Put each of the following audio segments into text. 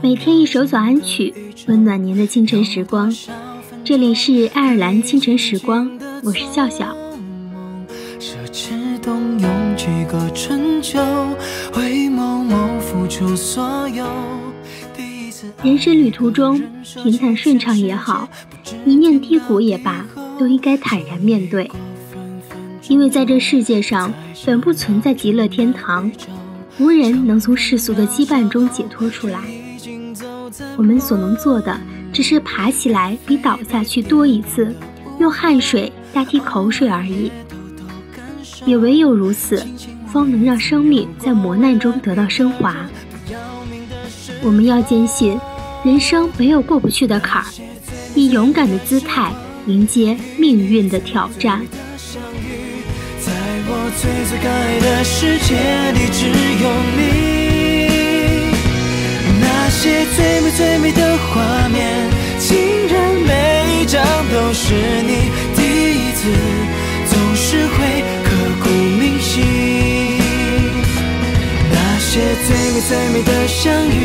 每天一首早安曲，温暖您的清晨时光。这里是爱尔兰清晨时光，我是笑笑。人生旅途中，平坦顺畅也好，一念低谷也罢，都应该坦然面对。因为在这世界上，本不存在极乐天堂，无人能从世俗的羁绊中解脱出来。我们所能做的，只是爬起来比倒下去多一次，用汗水代替口水而已。也唯有如此，方能让生命在磨难中得到升华。我们要坚信，人生没有过不去的坎儿，以勇敢的姿态迎接命运的挑战。在我最最爱的世界里只有第一次总是会刻骨铭心，那些最美最美的相遇，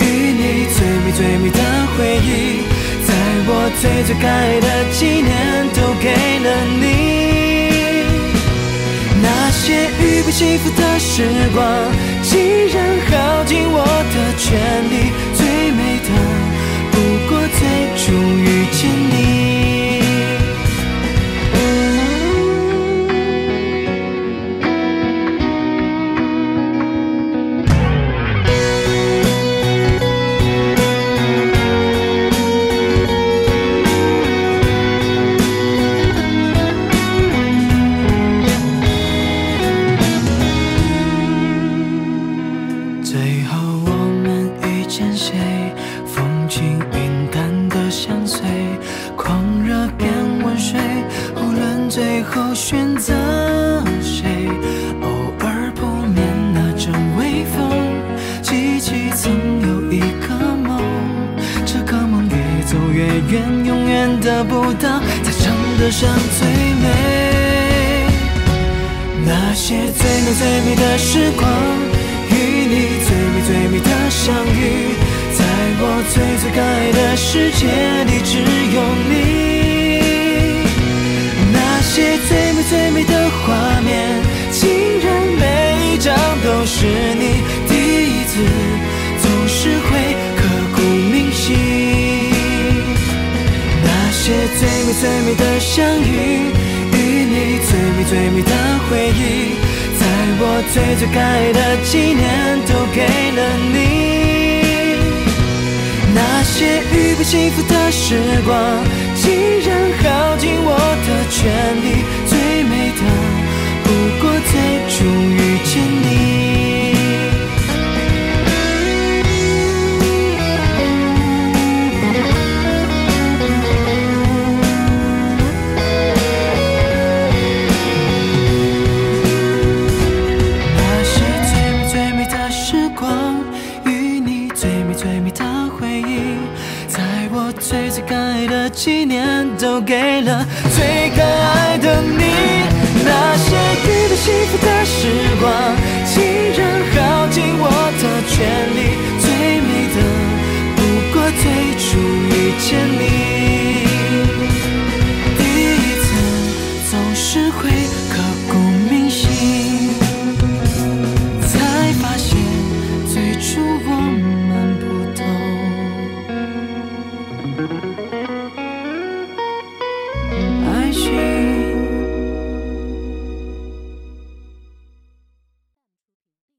与你最美最美的回忆，在我最最爱的纪念都给了你。那些预备幸福的时光，竟然耗尽我的全力。最美热变温水，无论最后选择谁，偶尔扑面那阵微风，记起曾有一个梦，这个梦越走越远，永远得不到，才称得上最美。那些最美最美的时光，与你最美最美的相遇。在我最最可爱的世界里，只有你。那些最美最美的画面，竟然每一张都是你。第一次总是会刻骨铭心。那些最美最美的相遇，与你最美最美的回忆，在我最最爱的纪念都给了你。那些预备幸福的时光，最美的回忆在我最最敢爱的几年都给了最敢爱的你。